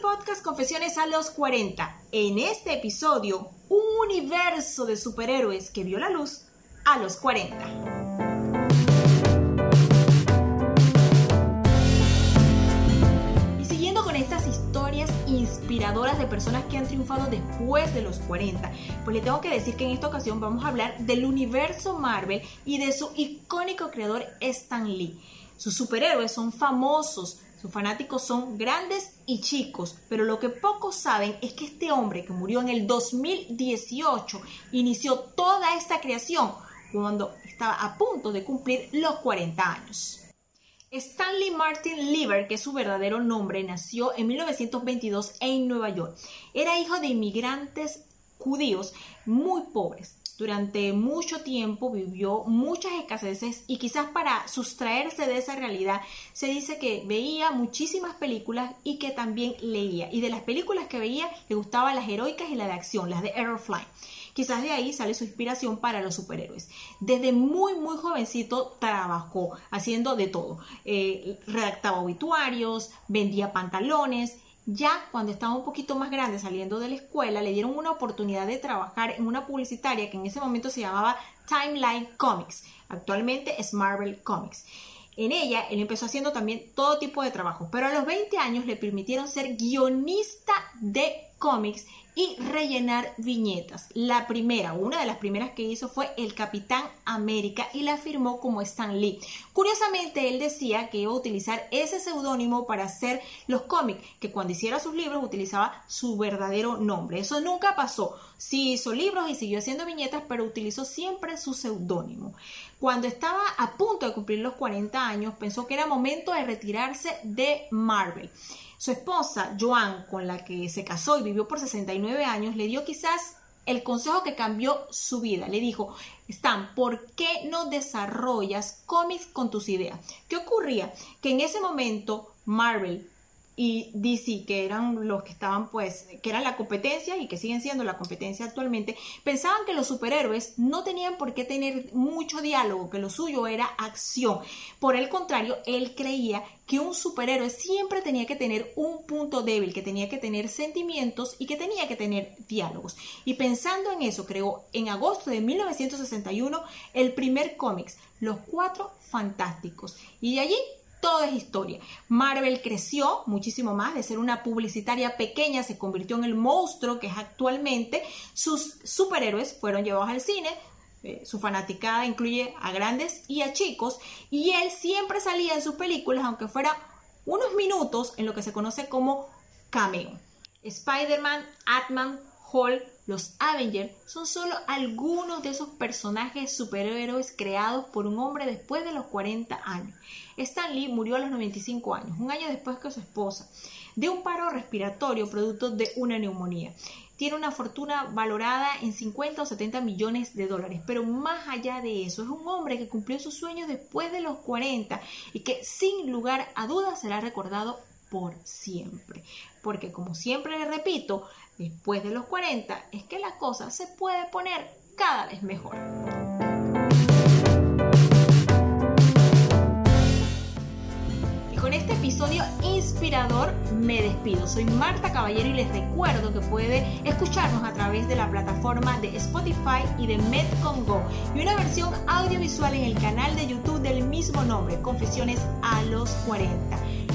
podcast Confesiones a los 40. En este episodio, un universo de superhéroes que vio la luz a los 40. Y siguiendo con estas historias inspiradoras de personas que han triunfado después de los 40, pues le tengo que decir que en esta ocasión vamos a hablar del universo Marvel y de su icónico creador Stan Lee. Sus superhéroes son famosos, sus fanáticos son grandes y chicos, pero lo que pocos saben es que este hombre que murió en el 2018 inició toda esta creación cuando estaba a punto de cumplir los 40 años. Stanley Martin Lieber, que es su verdadero nombre, nació en 1922 en Nueva York. Era hijo de inmigrantes judíos muy pobres durante mucho tiempo vivió muchas escaseces y quizás para sustraerse de esa realidad se dice que veía muchísimas películas y que también leía. Y de las películas que veía le gustaban las heroicas y las de acción, las de Aerofly. Quizás de ahí sale su inspiración para los superhéroes. Desde muy, muy jovencito trabajó haciendo de todo. Eh, redactaba obituarios, vendía pantalones ya cuando estaba un poquito más grande saliendo de la escuela, le dieron una oportunidad de trabajar en una publicitaria que en ese momento se llamaba Timeline Comics. Actualmente es Marvel Comics. En ella, él empezó haciendo también todo tipo de trabajos, pero a los 20 años le permitieron ser guionista de cómics y rellenar viñetas. La primera, una de las primeras que hizo fue El Capitán América y la firmó como Stan Lee. Curiosamente, él decía que iba a utilizar ese seudónimo para hacer los cómics, que cuando hiciera sus libros utilizaba su verdadero nombre. Eso nunca pasó. Sí hizo libros y siguió haciendo viñetas, pero utilizó siempre su seudónimo. Cuando estaba a punto de cumplir los 40 años, pensó que era momento de retirarse de Marvel. Su esposa, Joan, con la que se casó y vivió por 69 años, le dio quizás el consejo que cambió su vida. Le dijo, Stan, ¿por qué no desarrollas cómics con tus ideas? ¿Qué ocurría? Que en ese momento Marvel y DC, que eran los que estaban, pues, que eran la competencia y que siguen siendo la competencia actualmente, pensaban que los superhéroes no tenían por qué tener mucho diálogo, que lo suyo era acción. Por el contrario, él creía que un superhéroe siempre tenía que tener un punto débil, que tenía que tener sentimientos y que tenía que tener diálogos. Y pensando en eso, creó en agosto de 1961 el primer cómics, Los Cuatro Fantásticos. Y de allí todo es historia. Marvel creció muchísimo más, de ser una publicitaria pequeña, se convirtió en el monstruo que es actualmente. Sus superhéroes fueron llevados al cine, eh, su fanaticada incluye a grandes y a chicos, y él siempre salía en sus películas, aunque fuera unos minutos, en lo que se conoce como cameo. Spider-Man, Atman, Los Avengers son solo algunos de esos personajes superhéroes creados por un hombre después de los 40 años. Stan Lee murió a los 95 años, un año después que su esposa, de un paro respiratorio producto de una neumonía. Tiene una fortuna valorada en 50 o 70 millones de dólares, pero más allá de eso, es un hombre que cumplió sus sueños después de los 40 y que sin lugar a dudas será recordado por siempre. Porque como siempre le repito, después de los 40 es que la cosa se puede poner cada vez mejor. Y con este episodio inspirador me despido. Soy Marta Caballero y les recuerdo que puede escucharnos a través de la plataforma de Spotify y de Medcom Go y una versión audiovisual en el canal de YouTube del mismo nombre, Confesiones a los 40